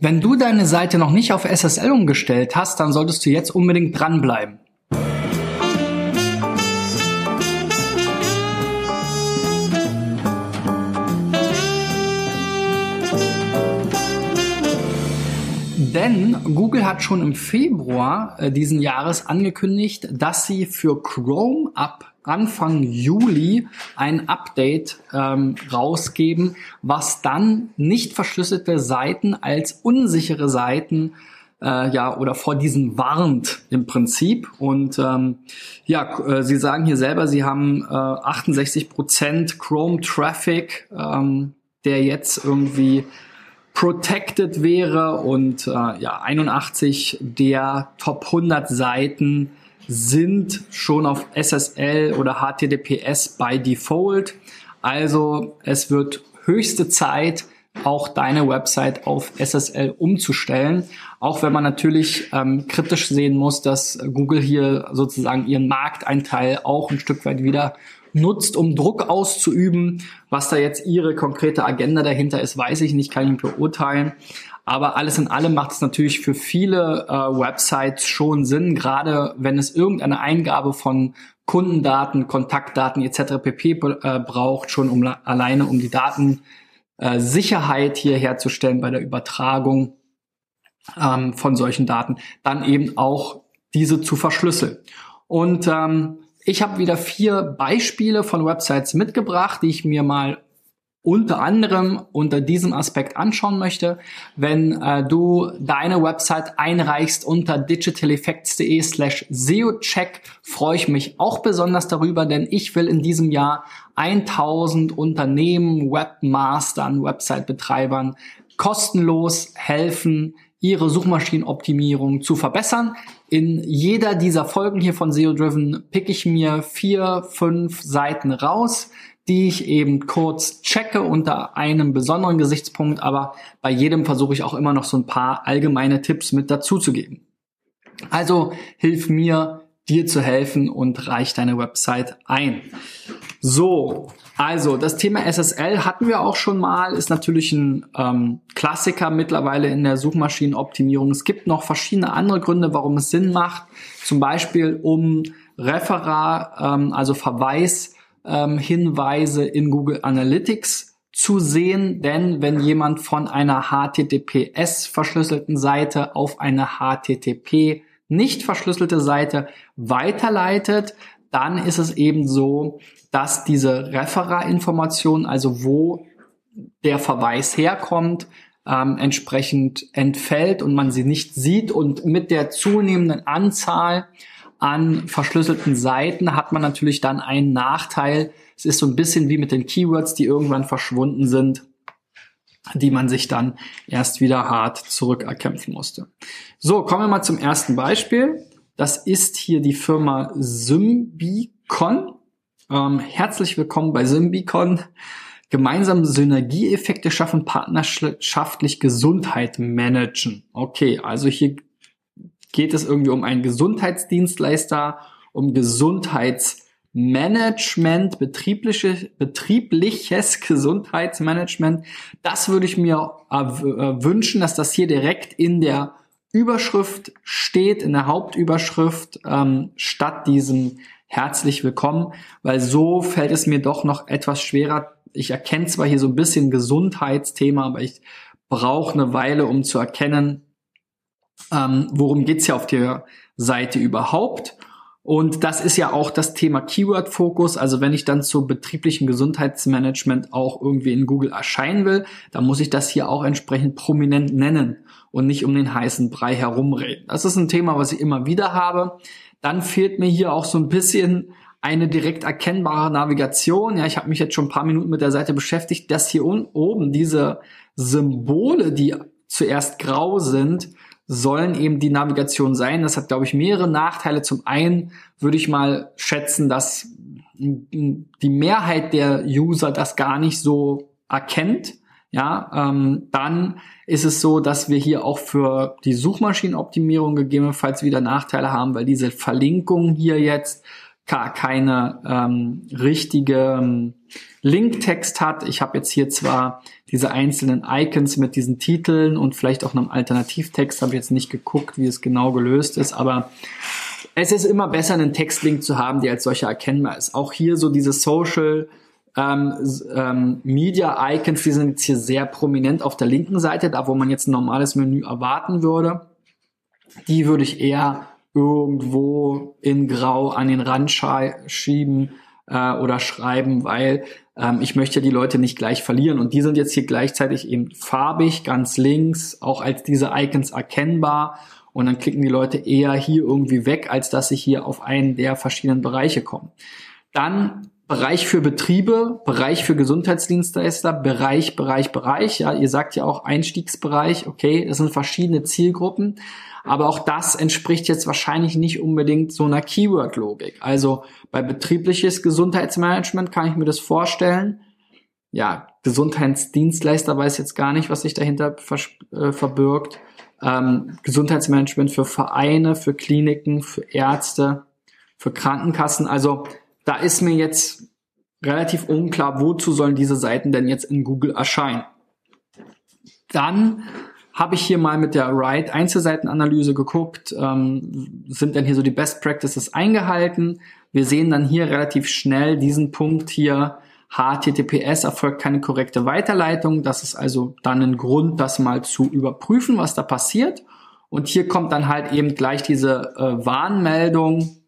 Wenn du deine Seite noch nicht auf SSL umgestellt hast, dann solltest du jetzt unbedingt dranbleiben. Denn Google hat schon im Februar äh, diesen Jahres angekündigt, dass sie für Chrome ab Anfang Juli ein Update ähm, rausgeben, was dann nicht verschlüsselte Seiten als unsichere Seiten äh, ja oder vor diesen warnt im Prinzip. Und ähm, ja äh, sie sagen hier selber sie haben äh, 68% Chrome Traffic ähm, der jetzt irgendwie protected wäre und äh, ja 81 der Top 100 Seiten sind schon auf SSL oder HTTPS by Default. Also es wird höchste Zeit, auch deine Website auf SSL umzustellen. Auch wenn man natürlich ähm, kritisch sehen muss, dass Google hier sozusagen ihren Markteinteil auch ein Stück weit wieder nutzt, um Druck auszuüben. Was da jetzt ihre konkrete Agenda dahinter ist, weiß ich nicht, kann ich nicht beurteilen. Aber alles in allem macht es natürlich für viele äh, Websites schon Sinn, gerade wenn es irgendeine Eingabe von Kundendaten, Kontaktdaten etc. pp. Äh, braucht, schon um alleine um die Datensicherheit äh, hier herzustellen bei der Übertragung ähm, von solchen Daten, dann eben auch diese zu verschlüsseln. Und ähm, ich habe wieder vier Beispiele von Websites mitgebracht, die ich mir mal unter anderem unter diesem Aspekt anschauen möchte, wenn äh, du deine Website einreichst unter digitaleffects.de slash SEOcheck, freue ich mich auch besonders darüber, denn ich will in diesem Jahr 1000 Unternehmen, Webmastern, Website-Betreibern kostenlos helfen, ihre Suchmaschinenoptimierung zu verbessern. In jeder dieser Folgen hier von SEO Driven pick ich mir vier, fünf Seiten raus, die ich eben kurz checke unter einem besonderen Gesichtspunkt, aber bei jedem versuche ich auch immer noch so ein paar allgemeine Tipps mit dazu zu geben. Also hilf mir, dir zu helfen und reich deine Website ein. So, also das Thema SSL hatten wir auch schon mal, ist natürlich ein ähm, Klassiker mittlerweile in der Suchmaschinenoptimierung. Es gibt noch verschiedene andere Gründe, warum es Sinn macht. Zum Beispiel um Referat, ähm, also Verweis ähm, Hinweise in Google Analytics zu sehen, denn wenn jemand von einer HTTPS verschlüsselten Seite auf eine HTTP nicht verschlüsselte Seite weiterleitet, dann ist es eben so, dass diese Referat-Information, also wo der Verweis herkommt, ähm, entsprechend entfällt und man sie nicht sieht. Und mit der zunehmenden Anzahl an verschlüsselten Seiten hat man natürlich dann einen Nachteil. Es ist so ein bisschen wie mit den Keywords, die irgendwann verschwunden sind, die man sich dann erst wieder hart zurückerkämpfen musste. So, kommen wir mal zum ersten Beispiel. Das ist hier die Firma Symbicon. Ähm, herzlich willkommen bei Symbicon. Gemeinsame Synergieeffekte schaffen, partnerschaftlich Gesundheit managen. Okay, also hier geht es irgendwie um einen Gesundheitsdienstleister, um Gesundheitsmanagement, betriebliche, betriebliches Gesundheitsmanagement. Das würde ich mir äh, wünschen, dass das hier direkt in der Überschrift steht, in der Hauptüberschrift, ähm, statt diesem herzlich willkommen, weil so fällt es mir doch noch etwas schwerer. Ich erkenne zwar hier so ein bisschen Gesundheitsthema, aber ich brauche eine Weile, um zu erkennen, ähm, worum geht's ja auf der Seite überhaupt. Und das ist ja auch das Thema Keyword-Fokus. Also wenn ich dann zu betrieblichem Gesundheitsmanagement auch irgendwie in Google erscheinen will, dann muss ich das hier auch entsprechend prominent nennen und nicht um den heißen Brei herumreden. Das ist ein Thema, was ich immer wieder habe. Dann fehlt mir hier auch so ein bisschen eine direkt erkennbare Navigation. Ja, ich habe mich jetzt schon ein paar Minuten mit der Seite beschäftigt, dass hier oben diese Symbole, die zuerst grau sind, sollen eben die Navigation sein. Das hat, glaube ich, mehrere Nachteile. Zum einen würde ich mal schätzen, dass die Mehrheit der User das gar nicht so erkennt. Ja, ähm, dann ist es so, dass wir hier auch für die Suchmaschinenoptimierung gegebenenfalls wieder Nachteile haben, weil diese Verlinkungen hier jetzt keine ähm, richtige ähm, Linktext hat. Ich habe jetzt hier zwar diese einzelnen Icons mit diesen Titeln und vielleicht auch einem Alternativtext, habe ich jetzt nicht geguckt, wie es genau gelöst ist, aber es ist immer besser, einen Textlink zu haben, der als solcher erkennbar ist. Auch hier so diese Social ähm, ähm, Media Icons, die sind jetzt hier sehr prominent auf der linken Seite, da wo man jetzt ein normales Menü erwarten würde. Die würde ich eher irgendwo in Grau an den Rand schieben äh, oder schreiben, weil ähm, ich möchte die Leute nicht gleich verlieren. Und die sind jetzt hier gleichzeitig eben farbig, ganz links, auch als diese Icons erkennbar. Und dann klicken die Leute eher hier irgendwie weg, als dass sie hier auf einen der verschiedenen Bereiche kommen. Dann Bereich für Betriebe, Bereich für Gesundheitsdienstleister, Bereich, Bereich, Bereich. Ja, ihr sagt ja auch Einstiegsbereich. Okay, das sind verschiedene Zielgruppen. Aber auch das entspricht jetzt wahrscheinlich nicht unbedingt so einer Keyword-Logik. Also bei betriebliches Gesundheitsmanagement kann ich mir das vorstellen. Ja, Gesundheitsdienstleister weiß jetzt gar nicht, was sich dahinter äh, verbirgt. Ähm, Gesundheitsmanagement für Vereine, für Kliniken, für Ärzte, für Krankenkassen. Also da ist mir jetzt relativ unklar, wozu sollen diese Seiten denn jetzt in Google erscheinen. Dann habe ich hier mal mit der Write Einzelseitenanalyse geguckt, ähm, sind denn hier so die Best Practices eingehalten. Wir sehen dann hier relativ schnell diesen Punkt hier, HTTPS erfolgt keine korrekte Weiterleitung. Das ist also dann ein Grund, das mal zu überprüfen, was da passiert. Und hier kommt dann halt eben gleich diese äh, Warnmeldung,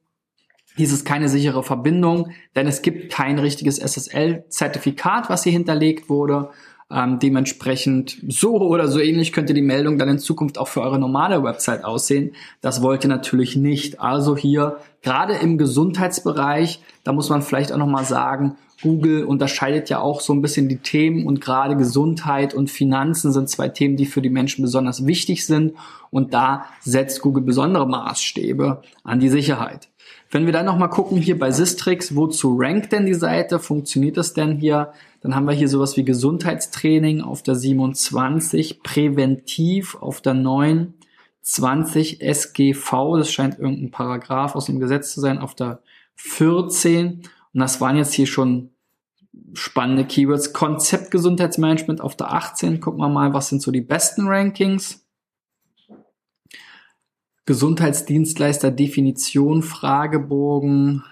dieses keine sichere Verbindung, denn es gibt kein richtiges SSL-Zertifikat, was hier hinterlegt wurde. Ähm, dementsprechend so oder so ähnlich könnte die Meldung dann in Zukunft auch für eure normale Website aussehen. Das wollt ihr natürlich nicht. Also hier gerade im Gesundheitsbereich, da muss man vielleicht auch noch mal sagen, Google unterscheidet ja auch so ein bisschen die Themen und gerade Gesundheit und Finanzen sind zwei Themen, die für die Menschen besonders wichtig sind und da setzt Google besondere Maßstäbe an die Sicherheit. Wenn wir dann nochmal gucken hier bei Sistrix, wozu rankt denn die Seite? Funktioniert das denn hier? Dann haben wir hier sowas wie Gesundheitstraining auf der 27, Präventiv auf der 9, 20 SGV, das scheint irgendein Paragraph aus dem Gesetz zu sein, auf der 14. Und das waren jetzt hier schon spannende Keywords. Konzept Gesundheitsmanagement auf der 18. Gucken wir mal, was sind so die besten Rankings. Gesundheitsdienstleister Definition, Fragebogen,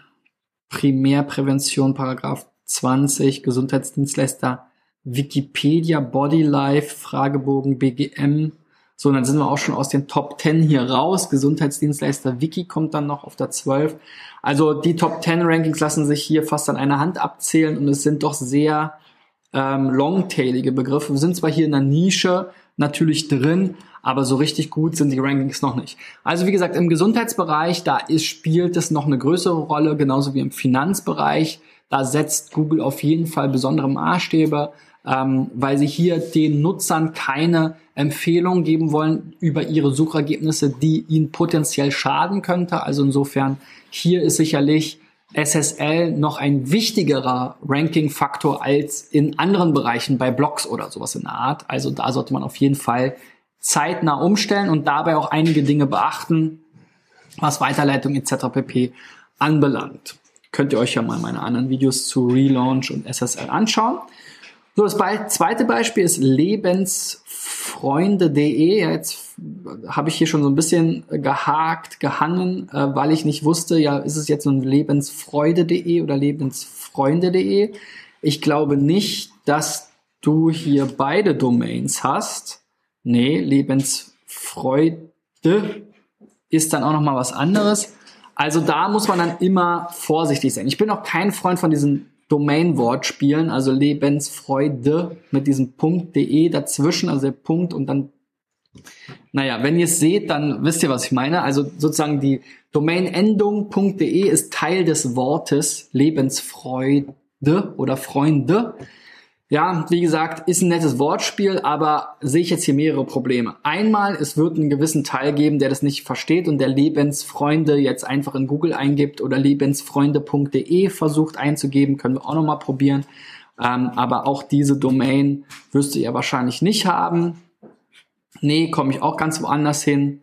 Primärprävention, Paragraph 20, Gesundheitsdienstleister Wikipedia, Bodylife, Fragebogen, BGM. So, und dann sind wir auch schon aus den Top 10 hier raus. Gesundheitsdienstleister Wiki kommt dann noch auf der 12. Also die Top 10 Rankings lassen sich hier fast an einer Hand abzählen und es sind doch sehr ähm, longtailige Begriffe. Wir sind zwar hier in der Nische natürlich drin, aber so richtig gut sind die Rankings noch nicht. Also wie gesagt, im Gesundheitsbereich, da ist, spielt es noch eine größere Rolle, genauso wie im Finanzbereich. Da setzt Google auf jeden Fall besondere Maßstäbe, ähm, weil sie hier den Nutzern keine Empfehlung geben wollen über ihre Suchergebnisse, die ihnen potenziell schaden könnte. Also insofern, hier ist sicherlich SSL noch ein wichtigerer Ranking-Faktor als in anderen Bereichen bei Blogs oder sowas in der Art. Also da sollte man auf jeden Fall zeitnah umstellen und dabei auch einige Dinge beachten, was Weiterleitung etc. pp. anbelangt. Könnt ihr euch ja mal meine anderen Videos zu Relaunch und SSL anschauen. So, das zweite Beispiel ist lebensfreunde.de. Ja, jetzt habe ich hier schon so ein bisschen gehakt, gehangen, äh, weil ich nicht wusste, ja, ist es jetzt so ein lebensfreude.de oder lebensfreunde.de? Ich glaube nicht, dass du hier beide Domains hast. Nee, Lebensfreude ist dann auch noch mal was anderes. Also da muss man dann immer vorsichtig sein. Ich bin auch kein Freund von diesen Domain-Wortspielen, also Lebensfreude mit diesem Punkt.de dazwischen, also der Punkt und dann, naja, wenn ihr es seht, dann wisst ihr, was ich meine. Also sozusagen die Domain-Endung .de ist Teil des Wortes Lebensfreude oder Freunde. Ja, wie gesagt, ist ein nettes Wortspiel, aber sehe ich jetzt hier mehrere Probleme. Einmal, es wird einen gewissen Teil geben, der das nicht versteht und der Lebensfreunde jetzt einfach in Google eingibt oder lebensfreunde.de versucht einzugeben, können wir auch nochmal probieren. Ähm, aber auch diese Domain wirst du ja wahrscheinlich nicht haben. Nee, komme ich auch ganz woanders hin.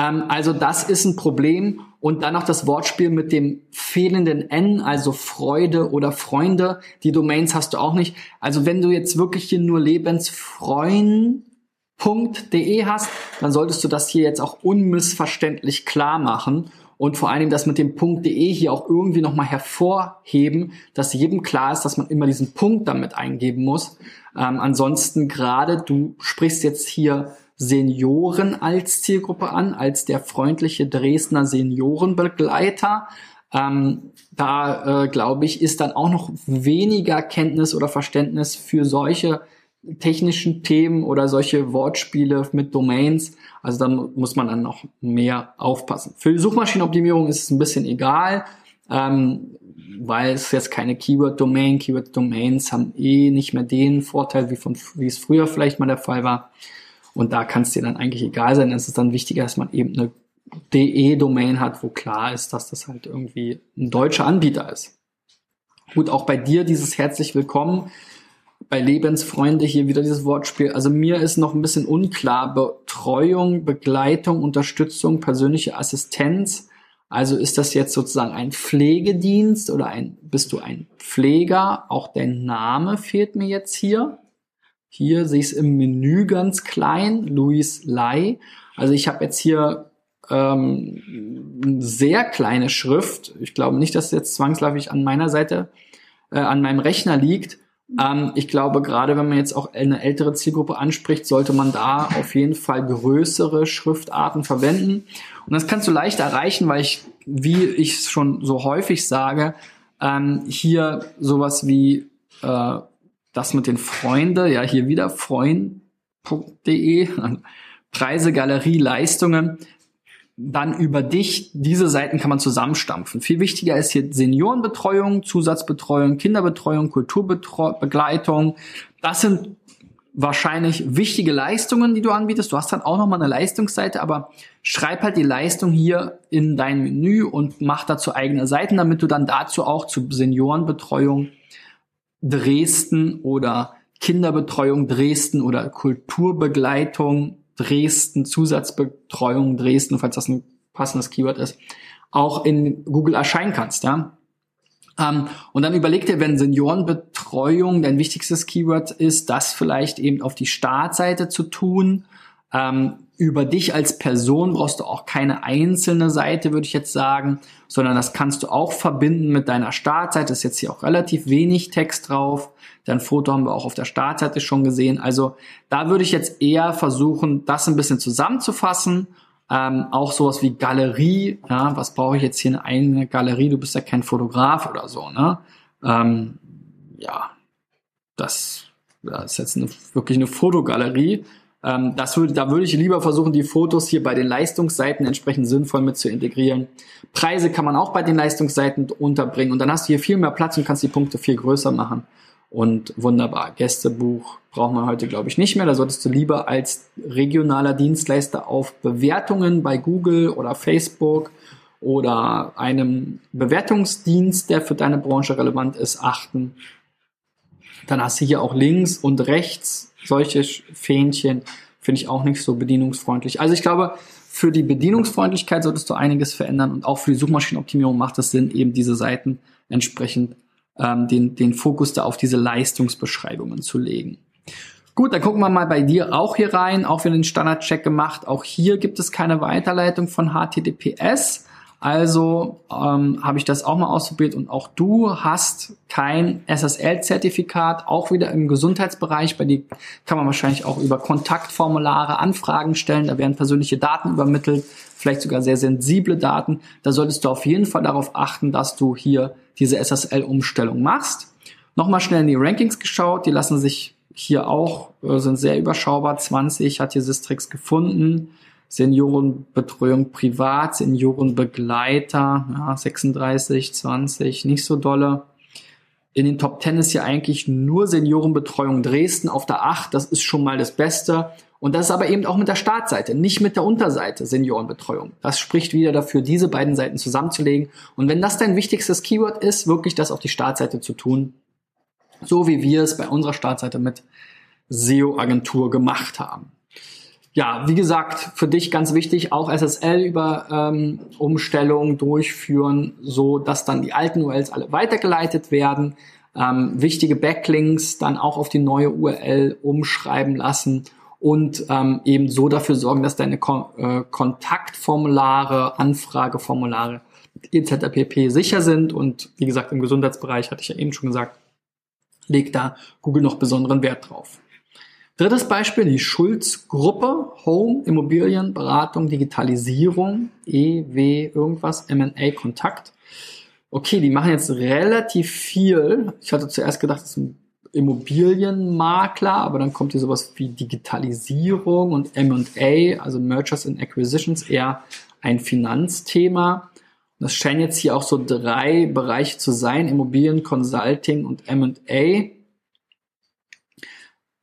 Ähm, also das ist ein Problem. Und dann noch das Wortspiel mit dem fehlenden N, also Freude oder Freunde. Die Domains hast du auch nicht. Also wenn du jetzt wirklich hier nur lebensfreund.de hast, dann solltest du das hier jetzt auch unmissverständlich klar machen und vor Dingen das mit dem Punkt.de hier auch irgendwie nochmal hervorheben, dass jedem klar ist, dass man immer diesen Punkt damit eingeben muss. Ähm, ansonsten gerade, du sprichst jetzt hier Senioren als Zielgruppe an, als der freundliche Dresdner Seniorenbegleiter. Ähm, da äh, glaube ich, ist dann auch noch weniger Kenntnis oder Verständnis für solche technischen Themen oder solche Wortspiele mit Domains. Also da muss man dann noch mehr aufpassen. Für Suchmaschinenoptimierung ist es ein bisschen egal, ähm, weil es jetzt keine Keyword-Domain. Keyword-Domains haben eh nicht mehr den Vorteil, wie, von, wie es früher vielleicht mal der Fall war. Und da kann es dir dann eigentlich egal sein. Es ist dann wichtiger, dass man eben eine DE-Domain hat, wo klar ist, dass das halt irgendwie ein deutscher Anbieter ist. Gut, auch bei dir dieses herzlich willkommen. Bei Lebensfreunde hier wieder dieses Wortspiel. Also mir ist noch ein bisschen unklar. Betreuung, Begleitung, Unterstützung, persönliche Assistenz. Also ist das jetzt sozusagen ein Pflegedienst oder ein, bist du ein Pfleger? Auch der Name fehlt mir jetzt hier. Hier sehe ich es im Menü ganz klein, Louis Lai. Also ich habe jetzt hier ähm, sehr kleine Schrift. Ich glaube nicht, dass es jetzt zwangsläufig an meiner Seite, äh, an meinem Rechner liegt. Ähm, ich glaube, gerade wenn man jetzt auch eine ältere Zielgruppe anspricht, sollte man da auf jeden Fall größere Schriftarten verwenden. Und das kannst du leicht erreichen, weil ich, wie ich es schon so häufig sage, ähm, hier sowas wie äh, das mit den Freunde, ja, hier wieder freund.de, Preise, Galerie, Leistungen, dann über dich, diese Seiten kann man zusammenstampfen. Viel wichtiger ist hier Seniorenbetreuung, Zusatzbetreuung, Kinderbetreuung, Kulturbegleitung. Das sind wahrscheinlich wichtige Leistungen, die du anbietest. Du hast dann auch nochmal eine Leistungsseite, aber schreib halt die Leistung hier in dein Menü und mach dazu eigene Seiten, damit du dann dazu auch zu Seniorenbetreuung Dresden oder Kinderbetreuung Dresden oder Kulturbegleitung Dresden, Zusatzbetreuung Dresden, falls das ein passendes Keyword ist, auch in Google erscheinen kannst, ja. Ähm, und dann überleg dir, wenn Seniorenbetreuung dein wichtigstes Keyword ist, das vielleicht eben auf die Startseite zu tun. Ähm, über dich als Person brauchst du auch keine einzelne Seite, würde ich jetzt sagen, sondern das kannst du auch verbinden mit deiner Startseite. ist jetzt hier auch relativ wenig Text drauf. Dein Foto haben wir auch auf der Startseite schon gesehen. Also da würde ich jetzt eher versuchen, das ein bisschen zusammenzufassen. Ähm, auch sowas wie Galerie. Ja, was brauche ich jetzt hier in eine Galerie? Du bist ja kein Fotograf oder so. Ne? Ähm, ja, das, das ist jetzt eine, wirklich eine Fotogalerie. Ähm, das würde, da würde ich lieber versuchen, die Fotos hier bei den Leistungsseiten entsprechend sinnvoll mit zu integrieren. Preise kann man auch bei den Leistungsseiten unterbringen und dann hast du hier viel mehr Platz und kannst die Punkte viel größer machen. Und wunderbar. Gästebuch braucht man heute, glaube ich, nicht mehr. Da solltest du lieber als regionaler Dienstleister auf Bewertungen bei Google oder Facebook oder einem Bewertungsdienst, der für deine Branche relevant ist, achten. Dann hast du hier auch links und rechts solche Fähnchen finde ich auch nicht so bedienungsfreundlich. Also ich glaube, für die Bedienungsfreundlichkeit solltest du einiges verändern und auch für die Suchmaschinenoptimierung macht es Sinn, eben diese Seiten entsprechend ähm, den, den Fokus da auf diese Leistungsbeschreibungen zu legen. Gut, dann gucken wir mal bei dir auch hier rein, auch wieder den Standardcheck gemacht. Auch hier gibt es keine Weiterleitung von HTTPS. Also ähm, habe ich das auch mal ausprobiert und auch du hast kein SSL-Zertifikat, auch wieder im Gesundheitsbereich. Bei dir kann man wahrscheinlich auch über Kontaktformulare Anfragen stellen. Da werden persönliche Daten übermittelt, vielleicht sogar sehr sensible Daten. Da solltest du auf jeden Fall darauf achten, dass du hier diese SSL-Umstellung machst. Nochmal schnell in die Rankings geschaut. Die lassen sich hier auch, äh, sind sehr überschaubar. 20 hat hier Sistrix gefunden. Seniorenbetreuung privat, Seniorenbegleiter, ja, 36, 20, nicht so dolle. In den Top 10 ist ja eigentlich nur Seniorenbetreuung Dresden auf der 8, das ist schon mal das Beste. Und das ist aber eben auch mit der Startseite, nicht mit der Unterseite Seniorenbetreuung. Das spricht wieder dafür, diese beiden Seiten zusammenzulegen. Und wenn das dein wichtigstes Keyword ist, wirklich das auf die Startseite zu tun, so wie wir es bei unserer Startseite mit SEO-Agentur gemacht haben. Ja, wie gesagt, für dich ganz wichtig, auch SSL über ähm, Umstellungen durchführen, so dass dann die alten URLs alle weitergeleitet werden. Ähm, wichtige Backlinks dann auch auf die neue URL umschreiben lassen und ähm, eben so dafür sorgen, dass deine Kon äh, Kontaktformulare, Anfrageformulare etc. pp. sicher sind. Und wie gesagt, im Gesundheitsbereich hatte ich ja eben schon gesagt, legt da Google noch besonderen Wert drauf. Drittes Beispiel, die Schulz-Gruppe, Home, Immobilien, Beratung, Digitalisierung, EW, irgendwas, M&A, Kontakt. Okay, die machen jetzt relativ viel. Ich hatte zuerst gedacht, das ist ein Immobilienmakler, aber dann kommt hier sowas wie Digitalisierung und M&A, also Mergers and Acquisitions, eher ein Finanzthema. Das scheinen jetzt hier auch so drei Bereiche zu sein, Immobilien, Consulting und M&A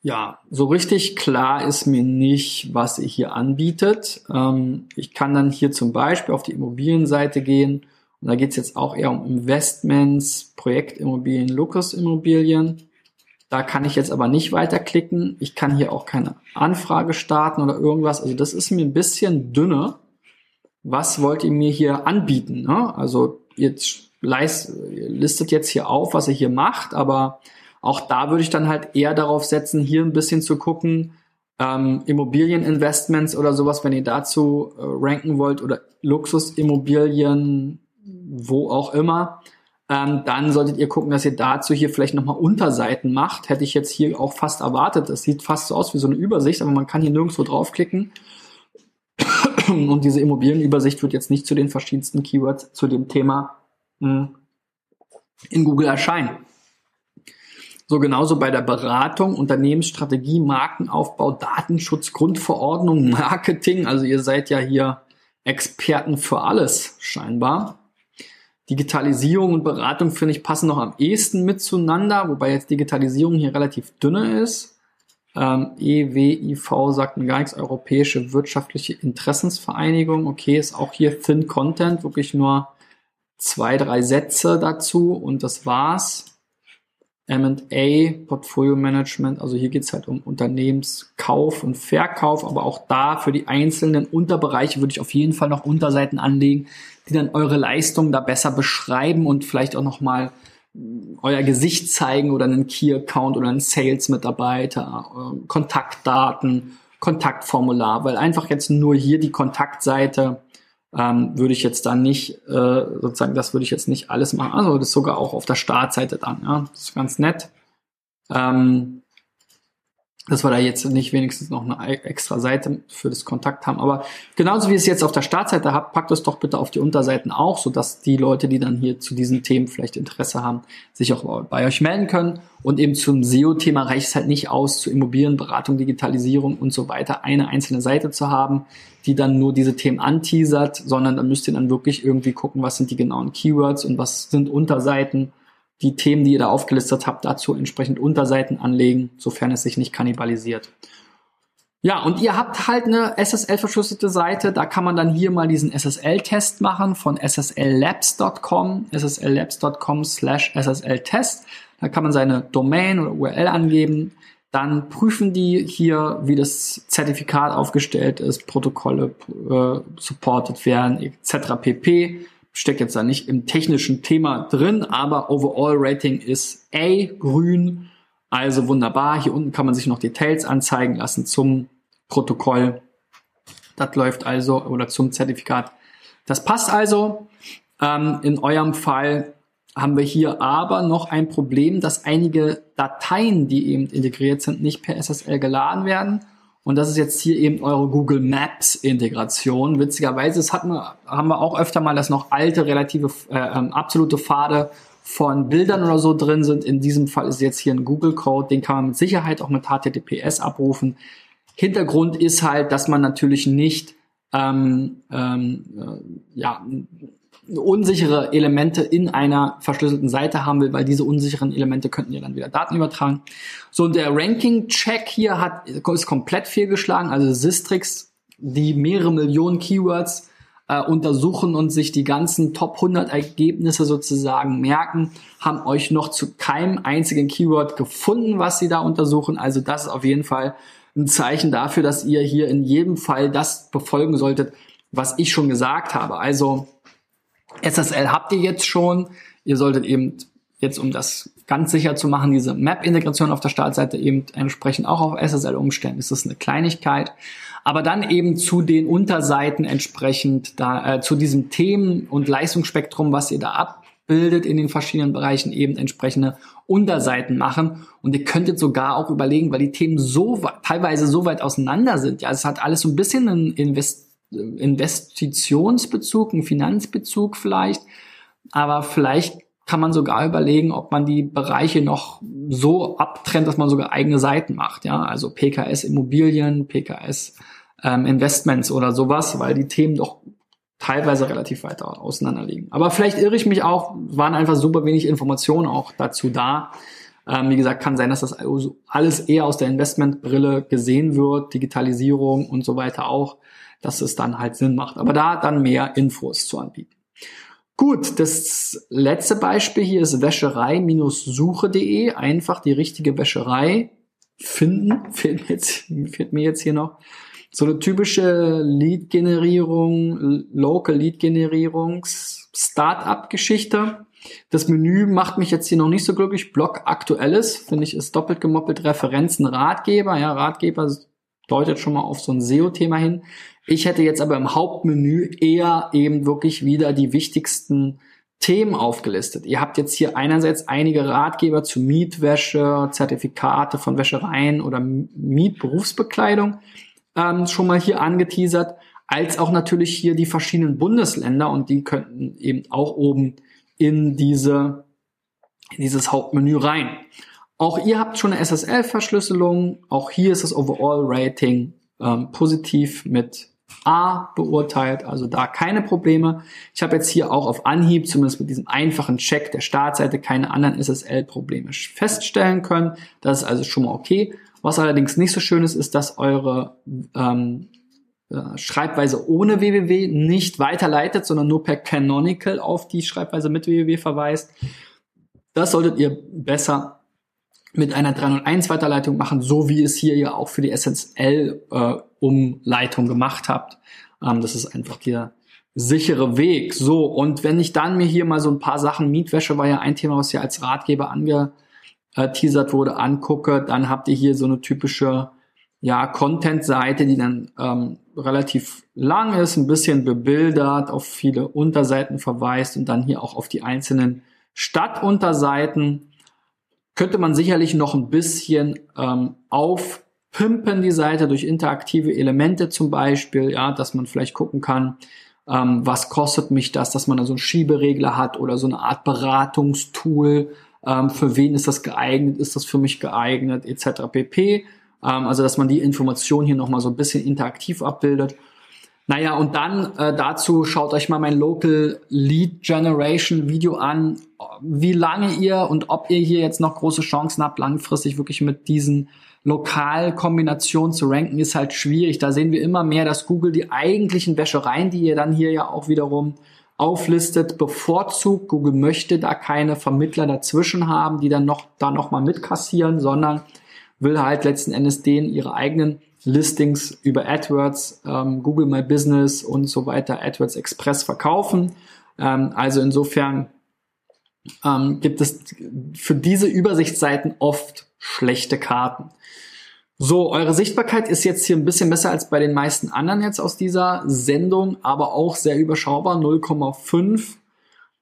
ja, so richtig klar ist mir nicht, was ihr hier anbietet. Ähm, ich kann dann hier zum Beispiel auf die Immobilienseite gehen und da geht es jetzt auch eher um Investments, Projektimmobilien, Luxusimmobilien. Da kann ich jetzt aber nicht weiterklicken. Ich kann hier auch keine Anfrage starten oder irgendwas. Also das ist mir ein bisschen dünner. Was wollt ihr mir hier anbieten? Ne? Also jetzt leist, listet jetzt hier auf, was ihr hier macht, aber auch da würde ich dann halt eher darauf setzen, hier ein bisschen zu gucken, ähm, Immobilieninvestments oder sowas, wenn ihr dazu äh, ranken wollt oder Luxusimmobilien, wo auch immer, ähm, dann solltet ihr gucken, dass ihr dazu hier vielleicht nochmal Unterseiten macht. Hätte ich jetzt hier auch fast erwartet. Das sieht fast so aus wie so eine Übersicht, aber man kann hier nirgendwo draufklicken. Und diese Immobilienübersicht wird jetzt nicht zu den verschiedensten Keywords zu dem Thema mh, hm, in Google erscheinen. So genauso bei der Beratung, Unternehmensstrategie, Markenaufbau, Datenschutz, Grundverordnung, Marketing. Also ihr seid ja hier Experten für alles scheinbar. Digitalisierung und Beratung finde ich passen noch am ehesten miteinander, wobei jetzt Digitalisierung hier relativ dünne ist. Ähm, EWIV sagt mir gar nichts, Europäische Wirtschaftliche Interessensvereinigung. Okay, ist auch hier Thin Content, wirklich nur zwei, drei Sätze dazu und das war's. M&A, Portfolio Management, also hier geht's halt um Unternehmenskauf und Verkauf, aber auch da für die einzelnen Unterbereiche würde ich auf jeden Fall noch Unterseiten anlegen, die dann eure Leistung da besser beschreiben und vielleicht auch nochmal äh, euer Gesicht zeigen oder einen Key-Account oder einen Sales-Mitarbeiter, äh, Kontaktdaten, Kontaktformular, weil einfach jetzt nur hier die Kontaktseite ähm, würde ich jetzt dann nicht, äh, sozusagen, das würde ich jetzt nicht alles machen. Also das sogar auch auf der Startseite dann, ja. Das ist ganz nett. Ähm, dass wir da jetzt nicht wenigstens noch eine extra Seite für das Kontakt haben. Aber genauso wie ihr es jetzt auf der Startseite habt, packt es doch bitte auf die Unterseiten auch, sodass die Leute, die dann hier zu diesen Themen vielleicht Interesse haben, sich auch bei euch melden können. Und eben zum SEO-Thema reicht es halt nicht aus, zu Immobilienberatung, Digitalisierung und so weiter eine einzelne Seite zu haben, die dann nur diese Themen anteasert, sondern dann müsst ihr dann wirklich irgendwie gucken, was sind die genauen Keywords und was sind Unterseiten die Themen, die ihr da aufgelistet habt, dazu entsprechend Unterseiten anlegen, sofern es sich nicht kannibalisiert. Ja, und ihr habt halt eine SSL-verschlüsselte Seite, da kann man dann hier mal diesen SSL-Test machen von sslabs.com, sslabs.com slash SSL-Test. Da kann man seine Domain oder URL angeben. Dann prüfen die hier, wie das Zertifikat aufgestellt ist, Protokolle äh, supported werden, etc. pp steckt jetzt da nicht im technischen Thema drin, aber Overall Rating ist A, grün. Also wunderbar. Hier unten kann man sich noch Details anzeigen lassen zum Protokoll. Das läuft also oder zum Zertifikat. Das passt also. Ähm, in eurem Fall haben wir hier aber noch ein Problem, dass einige Dateien, die eben integriert sind, nicht per SSL geladen werden und das ist jetzt hier eben eure Google Maps Integration. Witzigerweise, das hatten haben wir auch öfter mal, dass noch alte, relative, äh, ähm, absolute Pfade von Bildern oder so drin sind. In diesem Fall ist jetzt hier ein Google Code, den kann man mit Sicherheit auch mit HTTPS abrufen. Hintergrund ist halt, dass man natürlich nicht ähm, ähm, äh, ja, unsichere Elemente in einer verschlüsselten Seite haben will, weil diese unsicheren Elemente könnten ja dann wieder Daten übertragen. So, und der Ranking-Check hier hat, ist komplett fehlgeschlagen. Also Sistrix, die mehrere Millionen Keywords äh, untersuchen und sich die ganzen Top 100 Ergebnisse sozusagen merken, haben euch noch zu keinem einzigen Keyword gefunden, was sie da untersuchen. Also das ist auf jeden Fall ein Zeichen dafür, dass ihr hier in jedem Fall das befolgen solltet, was ich schon gesagt habe. Also SSL habt ihr jetzt schon. Ihr solltet eben jetzt, um das ganz sicher zu machen, diese Map-Integration auf der Startseite eben entsprechend auch auf SSL umstellen. Das ist eine Kleinigkeit. Aber dann eben zu den Unterseiten entsprechend da, äh, zu diesem Themen- und Leistungsspektrum, was ihr da abbildet in den verschiedenen Bereichen, eben entsprechende Unterseiten machen. Und ihr könntet sogar auch überlegen, weil die Themen so teilweise so weit auseinander sind. Ja, es hat alles so ein bisschen einen Invest Investitionsbezug, einen Finanzbezug vielleicht. Aber vielleicht kann man sogar überlegen, ob man die Bereiche noch so abtrennt, dass man sogar eigene Seiten macht. Ja, also PKS Immobilien, PKS ähm, Investments oder sowas, weil die Themen doch teilweise relativ weit auseinander liegen. Aber vielleicht irre ich mich auch, waren einfach super wenig Informationen auch dazu da. Ähm, wie gesagt, kann sein, dass das alles eher aus der Investmentbrille gesehen wird, Digitalisierung und so weiter auch, dass es dann halt Sinn macht. Aber da dann mehr Infos zu anbieten. Gut, das letzte Beispiel hier ist wäscherei-suche.de. Einfach die richtige Wäscherei finden. Fehlt mir jetzt, fehlt mir jetzt hier noch. So eine typische Lead-Generierung, Local Lead-Generierungs, Startup-Geschichte. Das Menü macht mich jetzt hier noch nicht so glücklich. Blog Aktuelles, finde ich, ist doppelt gemoppelt Referenzen Ratgeber. Ja, Ratgeber deutet schon mal auf so ein SEO-Thema hin. Ich hätte jetzt aber im Hauptmenü eher eben wirklich wieder die wichtigsten Themen aufgelistet. Ihr habt jetzt hier einerseits einige Ratgeber zu Mietwäsche, Zertifikate von Wäschereien oder Mietberufsbekleidung ähm, schon mal hier angeteasert, als auch natürlich hier die verschiedenen Bundesländer und die könnten eben auch oben in diese in dieses Hauptmenü rein. Auch ihr habt schon eine SSL-Verschlüsselung. Auch hier ist das Overall-Rating ähm, positiv mit A beurteilt, also da keine Probleme. Ich habe jetzt hier auch auf Anhieb, zumindest mit diesem einfachen Check der Startseite, keine anderen SSL-Probleme feststellen können. Das ist also schon mal okay. Was allerdings nicht so schön ist, ist, dass eure ähm, äh, Schreibweise ohne www nicht weiterleitet, sondern nur per Canonical auf die Schreibweise mit www verweist. Das solltet ihr besser mit einer 301 Weiterleitung machen, so wie es hier ja auch für die SSL äh, Umleitung gemacht habt. Ähm, das ist einfach der sichere Weg. So, und wenn ich dann mir hier mal so ein paar Sachen, Mietwäsche war ja ein Thema, was hier als Ratgeber angeteasert wurde, angucke, dann habt ihr hier so eine typische ja, Content-Seite, die dann ähm, relativ lang ist, ein bisschen bebildert, auf viele Unterseiten verweist und dann hier auch auf die einzelnen Stadtunterseiten. Könnte man sicherlich noch ein bisschen ähm, auf pimpen die Seite durch interaktive Elemente zum Beispiel, ja, dass man vielleicht gucken kann, ähm, was kostet mich das, dass man da so einen Schieberegler hat oder so eine Art Beratungstool, ähm, für wen ist das geeignet, ist das für mich geeignet, etc. pp. Ähm, also, dass man die Information hier nochmal so ein bisschen interaktiv abbildet. Naja, und dann äh, dazu schaut euch mal mein Local Lead Generation Video an, wie lange ihr und ob ihr hier jetzt noch große Chancen habt, langfristig wirklich mit diesen Lokalkombination zu ranken ist halt schwierig. Da sehen wir immer mehr, dass Google die eigentlichen Wäschereien, die ihr dann hier ja auch wiederum auflistet, bevorzugt. Google möchte da keine Vermittler dazwischen haben, die dann noch da noch mal mitkassieren, sondern will halt letzten Endes denen ihre eigenen Listings über AdWords, ähm, Google My Business und so weiter, AdWords Express verkaufen. Ähm, also insofern ähm, gibt es für diese Übersichtsseiten oft schlechte Karten. So, eure Sichtbarkeit ist jetzt hier ein bisschen besser als bei den meisten anderen jetzt aus dieser Sendung, aber auch sehr überschaubar, 0,5.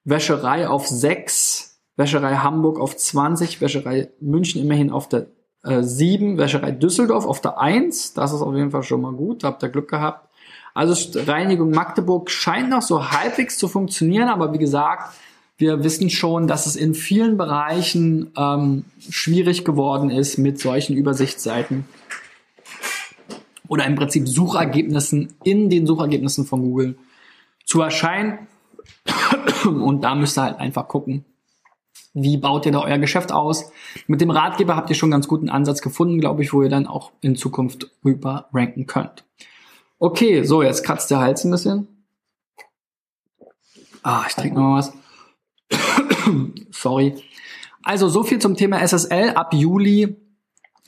Wäscherei auf 6, Wäscherei Hamburg auf 20, Wäscherei München immerhin auf der äh, 7, Wäscherei Düsseldorf auf der 1, das ist auf jeden Fall schon mal gut, habt ihr Glück gehabt. Also Reinigung Magdeburg scheint noch so halbwegs zu funktionieren, aber wie gesagt, wir wissen schon, dass es in vielen Bereichen ähm, schwierig geworden ist mit solchen Übersichtsseiten oder im Prinzip Suchergebnissen in den Suchergebnissen von Google zu erscheinen. Und da müsst ihr halt einfach gucken, wie baut ihr da euer Geschäft aus. Mit dem Ratgeber habt ihr schon ganz guten Ansatz gefunden, glaube ich, wo ihr dann auch in Zukunft rüber ranken könnt. Okay, so, jetzt kratzt der Hals ein bisschen. Ah, ich trinke noch was. Sorry. Also so viel zum Thema SSL. Ab Juli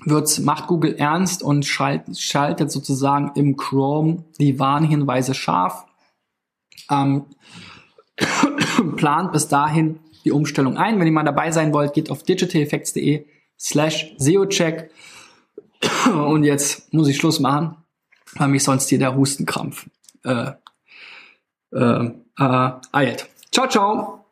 wird's, macht Google ernst und schalt, schaltet sozusagen im Chrome die Warnhinweise scharf. Ähm, plant bis dahin die Umstellung ein. Wenn ihr mal dabei sein wollt, geht auf digitaleffects.de slash SEOcheck. Und jetzt muss ich Schluss machen, weil mich sonst hier der Hustenkrampf äh, äh, äh, eilt. Ciao, ciao!